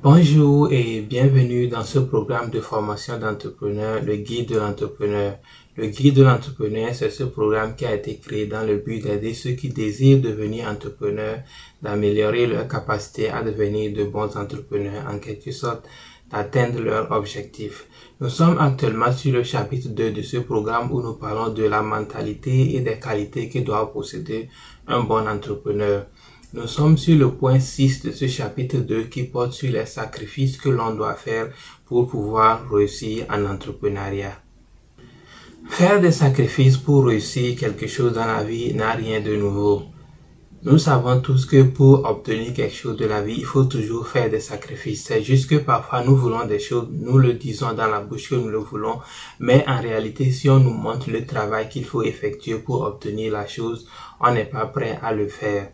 Bonjour et bienvenue dans ce programme de formation d'entrepreneur, le guide de l'entrepreneur. Le guide de l'entrepreneur, c'est ce programme qui a été créé dans le but d'aider ceux qui désirent devenir entrepreneurs, d'améliorer leur capacité à devenir de bons entrepreneurs, en quelque sorte d'atteindre leurs objectifs. Nous sommes actuellement sur le chapitre 2 de ce programme où nous parlons de la mentalité et des qualités que doit posséder un bon entrepreneur. Nous sommes sur le point 6 de ce chapitre 2 qui porte sur les sacrifices que l'on doit faire pour pouvoir réussir en entrepreneuriat. Faire des sacrifices pour réussir quelque chose dans la vie n'a rien de nouveau. Nous savons tous que pour obtenir quelque chose de la vie, il faut toujours faire des sacrifices. C'est juste que parfois nous voulons des choses, nous le disons dans la bouche que nous le voulons, mais en réalité, si on nous montre le travail qu'il faut effectuer pour obtenir la chose, on n'est pas prêt à le faire.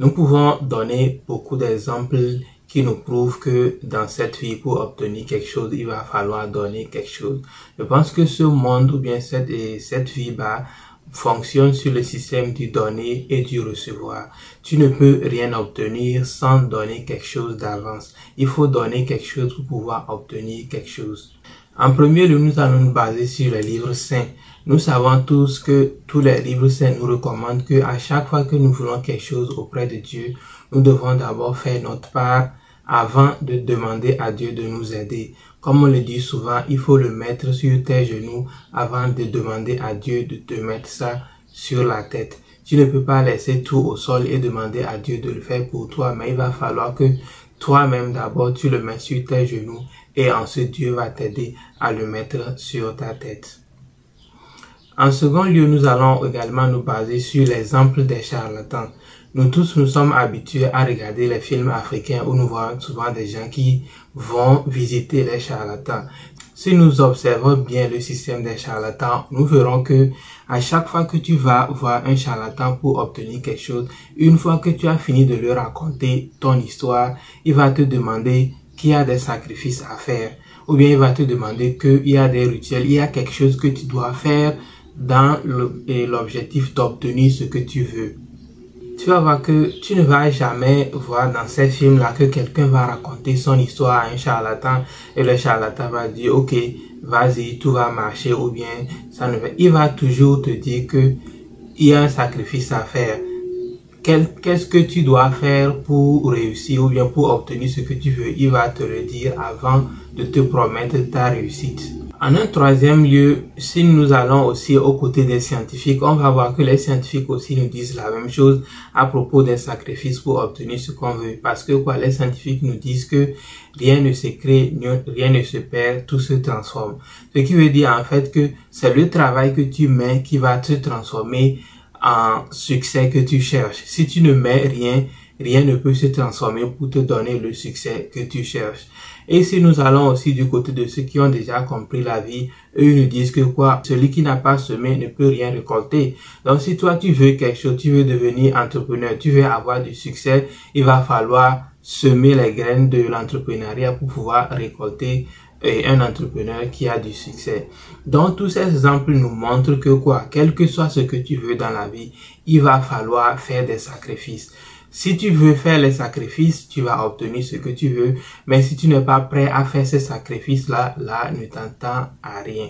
Nous pouvons donner beaucoup d'exemples qui nous prouvent que dans cette vie, pour obtenir quelque chose, il va falloir donner quelque chose. Je pense que ce monde ou bien cette, cette vie bah, fonctionne sur le système du donner et du recevoir. Tu ne peux rien obtenir sans donner quelque chose d'avance. Il faut donner quelque chose pour pouvoir obtenir quelque chose. En premier lieu, nous allons nous baser sur les livres saints. Nous savons tous que tous les livres saints nous recommandent que à chaque fois que nous voulons quelque chose auprès de Dieu, nous devons d'abord faire notre part avant de demander à Dieu de nous aider. Comme on le dit souvent, il faut le mettre sur tes genoux avant de demander à Dieu de te mettre ça sur la tête. Tu ne peux pas laisser tout au sol et demander à Dieu de le faire pour toi, mais il va falloir que toi-même d'abord tu le mets sur tes genoux et ensuite Dieu va t'aider à le mettre sur ta tête. En second lieu, nous allons également nous baser sur l'exemple des charlatans. Nous tous nous sommes habitués à regarder les films africains où nous voyons souvent des gens qui vont visiter les charlatans. Si nous observons bien le système des charlatans, nous verrons que à chaque fois que tu vas voir un charlatan pour obtenir quelque chose, une fois que tu as fini de lui raconter ton histoire, il va te demander qu'il y a des sacrifices à faire. Ou bien il va te demander qu'il y a des rituels, il y a quelque chose que tu dois faire dans l'objectif d'obtenir ce que tu veux. Tu vas voir que tu ne vas jamais voir dans ces films-là que quelqu'un va raconter son histoire à un charlatan et le charlatan va dire ok vas-y tout va marcher ou bien ça ne va. Il va toujours te dire que il y a un sacrifice à faire. Qu'est-ce que tu dois faire pour réussir ou bien pour obtenir ce que tu veux? Il va te le dire avant de te promettre ta réussite. En un troisième lieu, si nous allons aussi aux côtés des scientifiques, on va voir que les scientifiques aussi nous disent la même chose à propos des sacrifices pour obtenir ce qu'on veut. Parce que quoi, les scientifiques nous disent que rien ne se crée, rien ne se perd, tout se transforme. Ce qui veut dire en fait que c'est le travail que tu mets qui va te transformer en succès que tu cherches. Si tu ne mets rien, rien ne peut se transformer pour te donner le succès que tu cherches. Et si nous allons aussi du côté de ceux qui ont déjà compris la vie, eux nous disent que quoi, celui qui n'a pas semé ne peut rien récolter. Donc si toi tu veux quelque chose, tu veux devenir entrepreneur, tu veux avoir du succès, il va falloir semer les graines de l'entrepreneuriat pour pouvoir récolter euh, un entrepreneur qui a du succès. Donc tous ces exemples nous montrent que quoi, quel que soit ce que tu veux dans la vie, il va falloir faire des sacrifices. Si tu veux faire les sacrifices, tu vas obtenir ce que tu veux. Mais si tu n'es pas prêt à faire ces sacrifices-là, là, ne t'entends à rien.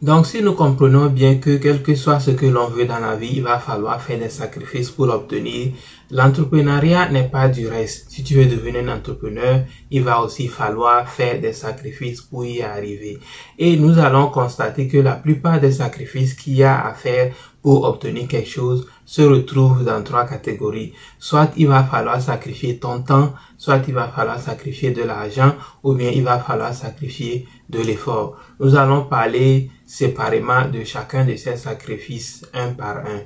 Donc, si nous comprenons bien que quel que soit ce que l'on veut dans la vie, il va falloir faire des sacrifices pour l'obtenir, l'entrepreneuriat n'est pas du reste. Si tu veux devenir un entrepreneur, il va aussi falloir faire des sacrifices pour y arriver. Et nous allons constater que la plupart des sacrifices qu'il y a à faire pour obtenir quelque chose se retrouvent dans trois catégories. Soit il va falloir sacrifier ton temps, soit il va falloir sacrifier de l'argent, ou bien il va falloir sacrifier de l'effort. Nous allons parler séparément de chacun de ces sacrifices un par un.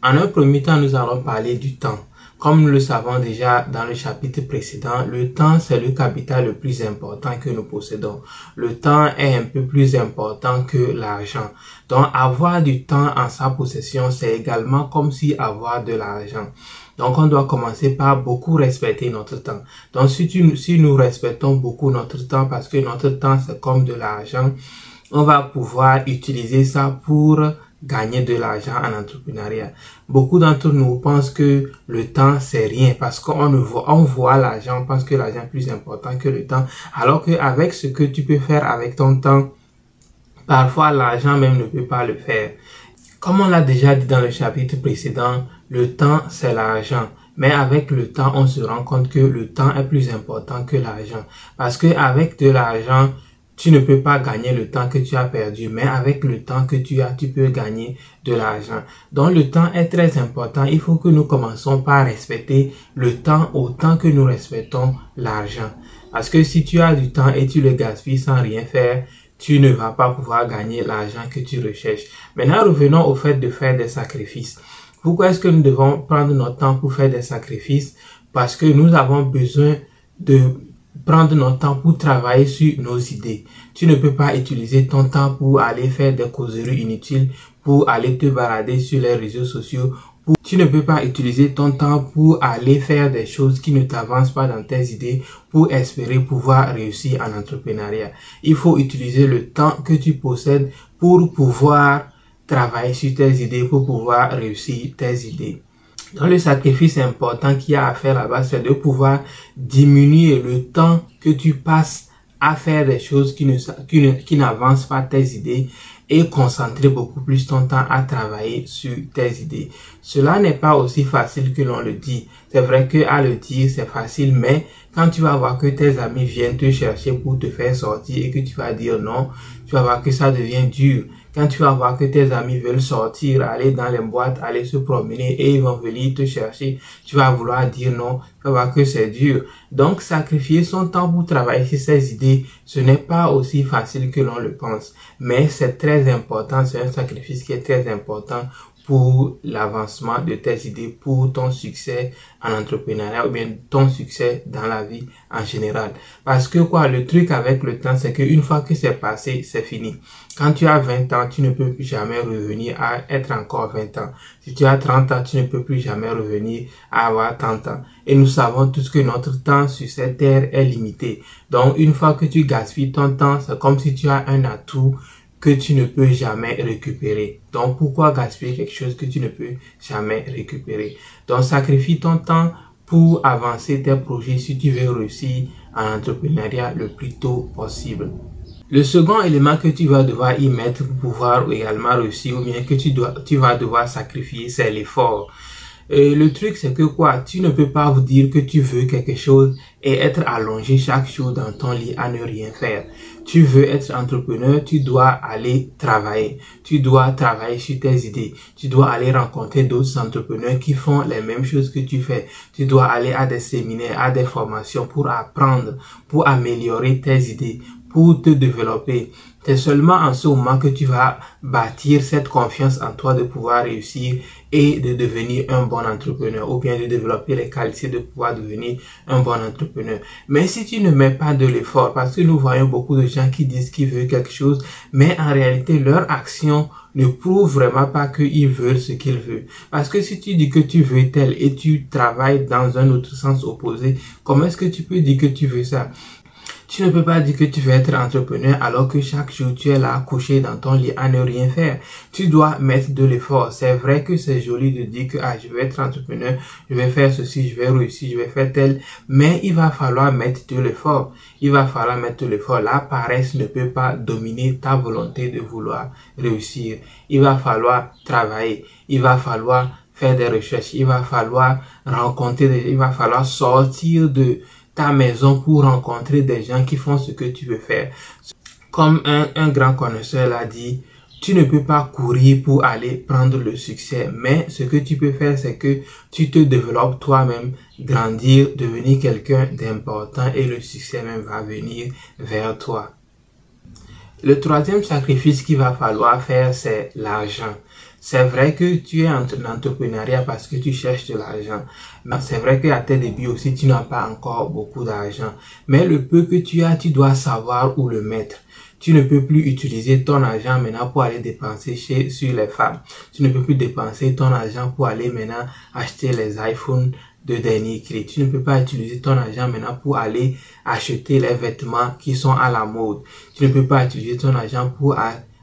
En un premier temps, nous allons parler du temps. Comme nous le savons déjà dans le chapitre précédent, le temps c'est le capital le plus important que nous possédons. Le temps est un peu plus important que l'argent. Donc avoir du temps en sa possession, c'est également comme si avoir de l'argent. Donc on doit commencer par beaucoup respecter notre temps. Donc si, si nous respectons beaucoup notre temps parce que notre temps c'est comme de l'argent, on va pouvoir utiliser ça pour gagner de l'argent en entrepreneuriat. Beaucoup d'entre nous pensent que le temps c'est rien parce qu'on voit, on voit l'argent, on pense que l'argent est plus important que le temps, alors qu'avec ce que tu peux faire avec ton temps, parfois l'argent même ne peut pas le faire. Comme on l'a déjà dit dans le chapitre précédent, le temps c'est l'argent. Mais avec le temps, on se rend compte que le temps est plus important que l'argent. Parce que avec de l'argent, tu ne peux pas gagner le temps que tu as perdu, mais avec le temps que tu as, tu peux gagner de l'argent. Donc le temps est très important. Il faut que nous commençons par respecter le temps autant que nous respectons l'argent. Parce que si tu as du temps et tu le gaspilles sans rien faire, tu ne vas pas pouvoir gagner l'argent que tu recherches. Maintenant, revenons au fait de faire des sacrifices. Pourquoi est-ce que nous devons prendre notre temps pour faire des sacrifices? Parce que nous avons besoin de prendre notre temps pour travailler sur nos idées. Tu ne peux pas utiliser ton temps pour aller faire des causeries inutiles, pour aller te balader sur les réseaux sociaux. Tu ne peux pas utiliser ton temps pour aller faire des choses qui ne t'avancent pas dans tes idées pour espérer pouvoir réussir en entrepreneuriat. Il faut utiliser le temps que tu possèdes pour pouvoir travailler sur tes idées, pour pouvoir réussir tes idées. Dans le sacrifice important qu'il y a à faire là-bas, c'est de pouvoir diminuer le temps que tu passes à faire des choses qui n'avancent pas tes idées et concentrer beaucoup plus ton temps à travailler sur tes idées. Cela n'est pas aussi facile que l'on le dit. C'est vrai que à le dire, c'est facile, mais quand tu vas voir que tes amis viennent te chercher pour te faire sortir et que tu vas dire non, tu vas voir que ça devient dur. Quand tu vas voir que tes amis veulent sortir, aller dans les boîtes, aller se promener et ils vont venir te chercher, tu vas vouloir dire non, tu vas que c'est dur. Donc, sacrifier son temps pour travailler sur ses idées, ce n'est pas aussi facile que l'on le pense. Mais c'est très important, c'est un sacrifice qui est très important pour l'avancement de tes idées, pour ton succès en entrepreneuriat ou bien ton succès dans la vie en général. Parce que quoi, le truc avec le temps, c'est qu'une fois que c'est passé, c'est fini. Quand tu as 20 ans, tu ne peux plus jamais revenir à être encore 20 ans. Si tu as 30 ans, tu ne peux plus jamais revenir à avoir 30 ans. Et nous savons tous que notre temps sur cette terre est limité. Donc, une fois que tu gaspilles ton temps, c'est comme si tu as un atout que tu ne peux jamais récupérer. Donc pourquoi gaspiller quelque chose que tu ne peux jamais récupérer? Donc sacrifie ton temps pour avancer tes projets si tu veux réussir en entrepreneuriat le plus tôt possible. Le second élément que tu vas devoir y mettre pour pouvoir également réussir ou bien que tu, dois, tu vas devoir sacrifier, c'est l'effort. Et le truc, c'est que quoi, tu ne peux pas vous dire que tu veux quelque chose et être allongé chaque jour dans ton lit à ne rien faire. Tu veux être entrepreneur, tu dois aller travailler. Tu dois travailler sur tes idées. Tu dois aller rencontrer d'autres entrepreneurs qui font les mêmes choses que tu fais. Tu dois aller à des séminaires, à des formations pour apprendre, pour améliorer tes idées, pour te développer. C'est seulement en ce moment que tu vas bâtir cette confiance en toi de pouvoir réussir et de devenir un bon entrepreneur ou bien de développer les qualités de pouvoir devenir un bon entrepreneur. Mais si tu ne mets pas de l'effort, parce que nous voyons beaucoup de gens qui disent qu'ils veulent quelque chose, mais en réalité leur action ne prouve vraiment pas qu'ils veulent ce qu'ils veulent. Parce que si tu dis que tu veux tel et tu travailles dans un autre sens opposé, comment est-ce que tu peux dire que tu veux ça? Tu ne peux pas dire que tu veux être entrepreneur alors que chaque jour tu es là couché dans ton lit à ne rien faire. Tu dois mettre de l'effort. C'est vrai que c'est joli de dire que ah, je vais être entrepreneur, je vais faire ceci, je vais réussir, je vais faire tel, mais il va falloir mettre de l'effort. Il va falloir mettre de l'effort. La paresse ne peut pas dominer ta volonté de vouloir réussir. Il va falloir travailler. Il va falloir faire des recherches. Il va falloir rencontrer, il va falloir sortir de maison pour rencontrer des gens qui font ce que tu veux faire. Comme un, un grand connaisseur l'a dit, tu ne peux pas courir pour aller prendre le succès, mais ce que tu peux faire, c'est que tu te développes toi-même, grandir, devenir quelqu'un d'important et le succès même va venir vers toi. Le troisième sacrifice qu'il va falloir faire, c'est l'argent. C'est vrai que tu es en entrepreneuriat parce que tu cherches de l'argent. Mais c'est vrai qu'à tes débuts aussi, tu n'as pas encore beaucoup d'argent. Mais le peu que tu as, tu dois savoir où le mettre. Tu ne peux plus utiliser ton argent maintenant pour aller dépenser chez, sur les femmes. Tu ne peux plus dépenser ton argent pour aller maintenant acheter les iPhones de dernier cri. Tu ne peux pas utiliser ton argent maintenant pour aller acheter les vêtements qui sont à la mode. Tu ne peux pas utiliser ton argent pour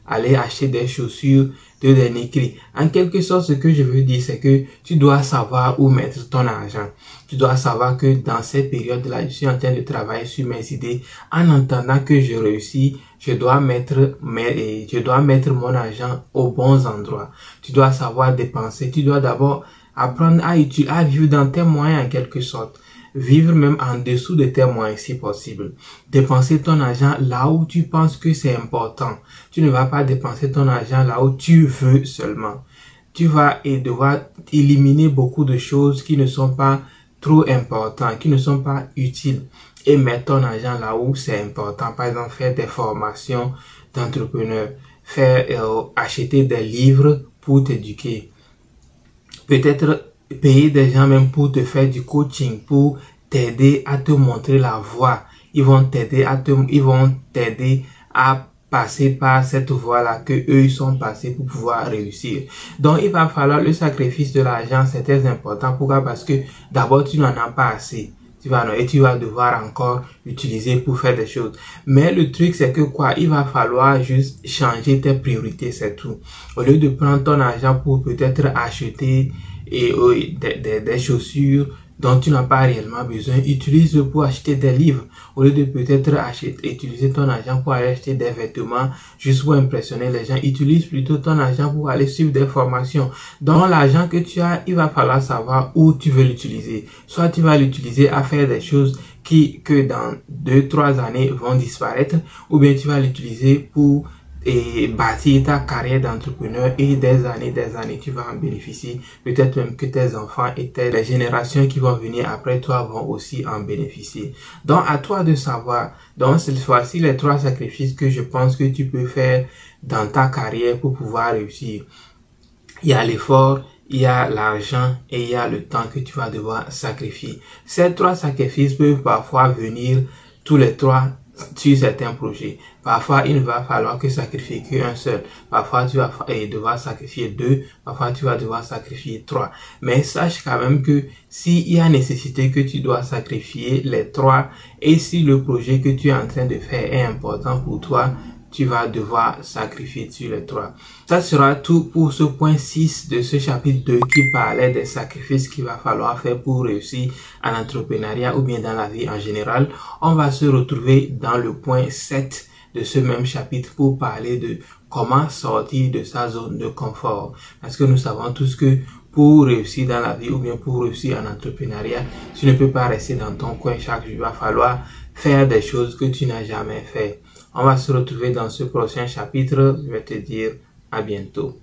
aller acheter des chaussures derniers cris. En quelque sorte, ce que je veux dire, c'est que tu dois savoir où mettre ton argent. Tu dois savoir que dans cette période-là, je suis en train de travailler sur mes idées. En entendant que je réussis, je dois mettre mes, je dois mettre mon argent aux bons endroits. Tu dois savoir dépenser. Tu dois d'abord apprendre à, à vivre dans tes moyens en quelque sorte vivre même en dessous de tes moyens si possible. Dépenser ton argent là où tu penses que c'est important. Tu ne vas pas dépenser ton argent là où tu veux seulement. Tu vas devoir éliminer beaucoup de choses qui ne sont pas trop importantes, qui ne sont pas utiles et mettre ton argent là où c'est important. Par exemple, faire des formations d'entrepreneurs, faire euh, acheter des livres pour t'éduquer. Peut-être payer des gens même pour te faire du coaching, pour t'aider à te montrer la voie. Ils vont t'aider à te, ils vont t'aider à passer par cette voie-là que eux ils sont passés pour pouvoir réussir. Donc il va falloir le sacrifice de l'argent, c'est très important. Pourquoi? Parce que d'abord tu n'en as pas assez. Tu vas, et tu vas devoir encore l'utiliser pour faire des choses. Mais le truc, c'est que quoi, il va falloir juste changer tes priorités, c'est tout. Au lieu de prendre ton argent pour peut-être acheter et, euh, des, des, chaussures dont tu n'as pas réellement besoin, utilise pour acheter des livres au lieu de peut-être acheter, utiliser ton argent pour aller acheter des vêtements juste pour impressionner les gens. Utilise plutôt ton argent pour aller suivre des formations. Dans l'argent que tu as, il va falloir savoir où tu veux l'utiliser. Soit tu vas l'utiliser à faire des choses qui, que dans deux, trois années vont disparaître, ou bien tu vas l'utiliser pour et bâtir ta carrière d'entrepreneur et des années, des années, tu vas en bénéficier. Peut-être même que tes enfants et tes, générations qui vont venir après toi vont aussi en bénéficier. Donc, à toi de savoir. Donc, cette fois-ci, les trois sacrifices que je pense que tu peux faire dans ta carrière pour pouvoir réussir. Il y a l'effort, il y a l'argent et il y a le temps que tu vas devoir sacrifier. Ces trois sacrifices peuvent parfois venir tous les trois sur certains projets. Parfois, il va falloir que sacrifier qu'un seul. Parfois, tu vas devoir sacrifier deux. Parfois, tu vas devoir sacrifier trois. Mais sache quand même que s'il y a nécessité que tu dois sacrifier les trois et si le projet que tu es en train de faire est important pour toi, tu vas devoir sacrifier sur les trois. Ça sera tout pour ce point 6 de ce chapitre 2 qui parlait des sacrifices qu'il va falloir faire pour réussir en entrepreneuriat ou bien dans la vie en général. On va se retrouver dans le point 7 de ce même chapitre pour parler de comment sortir de sa zone de confort. Parce que nous savons tous que pour réussir dans la vie ou bien pour réussir en entrepreneuriat, tu ne peux pas rester dans ton coin chaque jour. Il va falloir faire des choses que tu n'as jamais fait. On va se retrouver dans ce prochain chapitre. Je vais te dire à bientôt.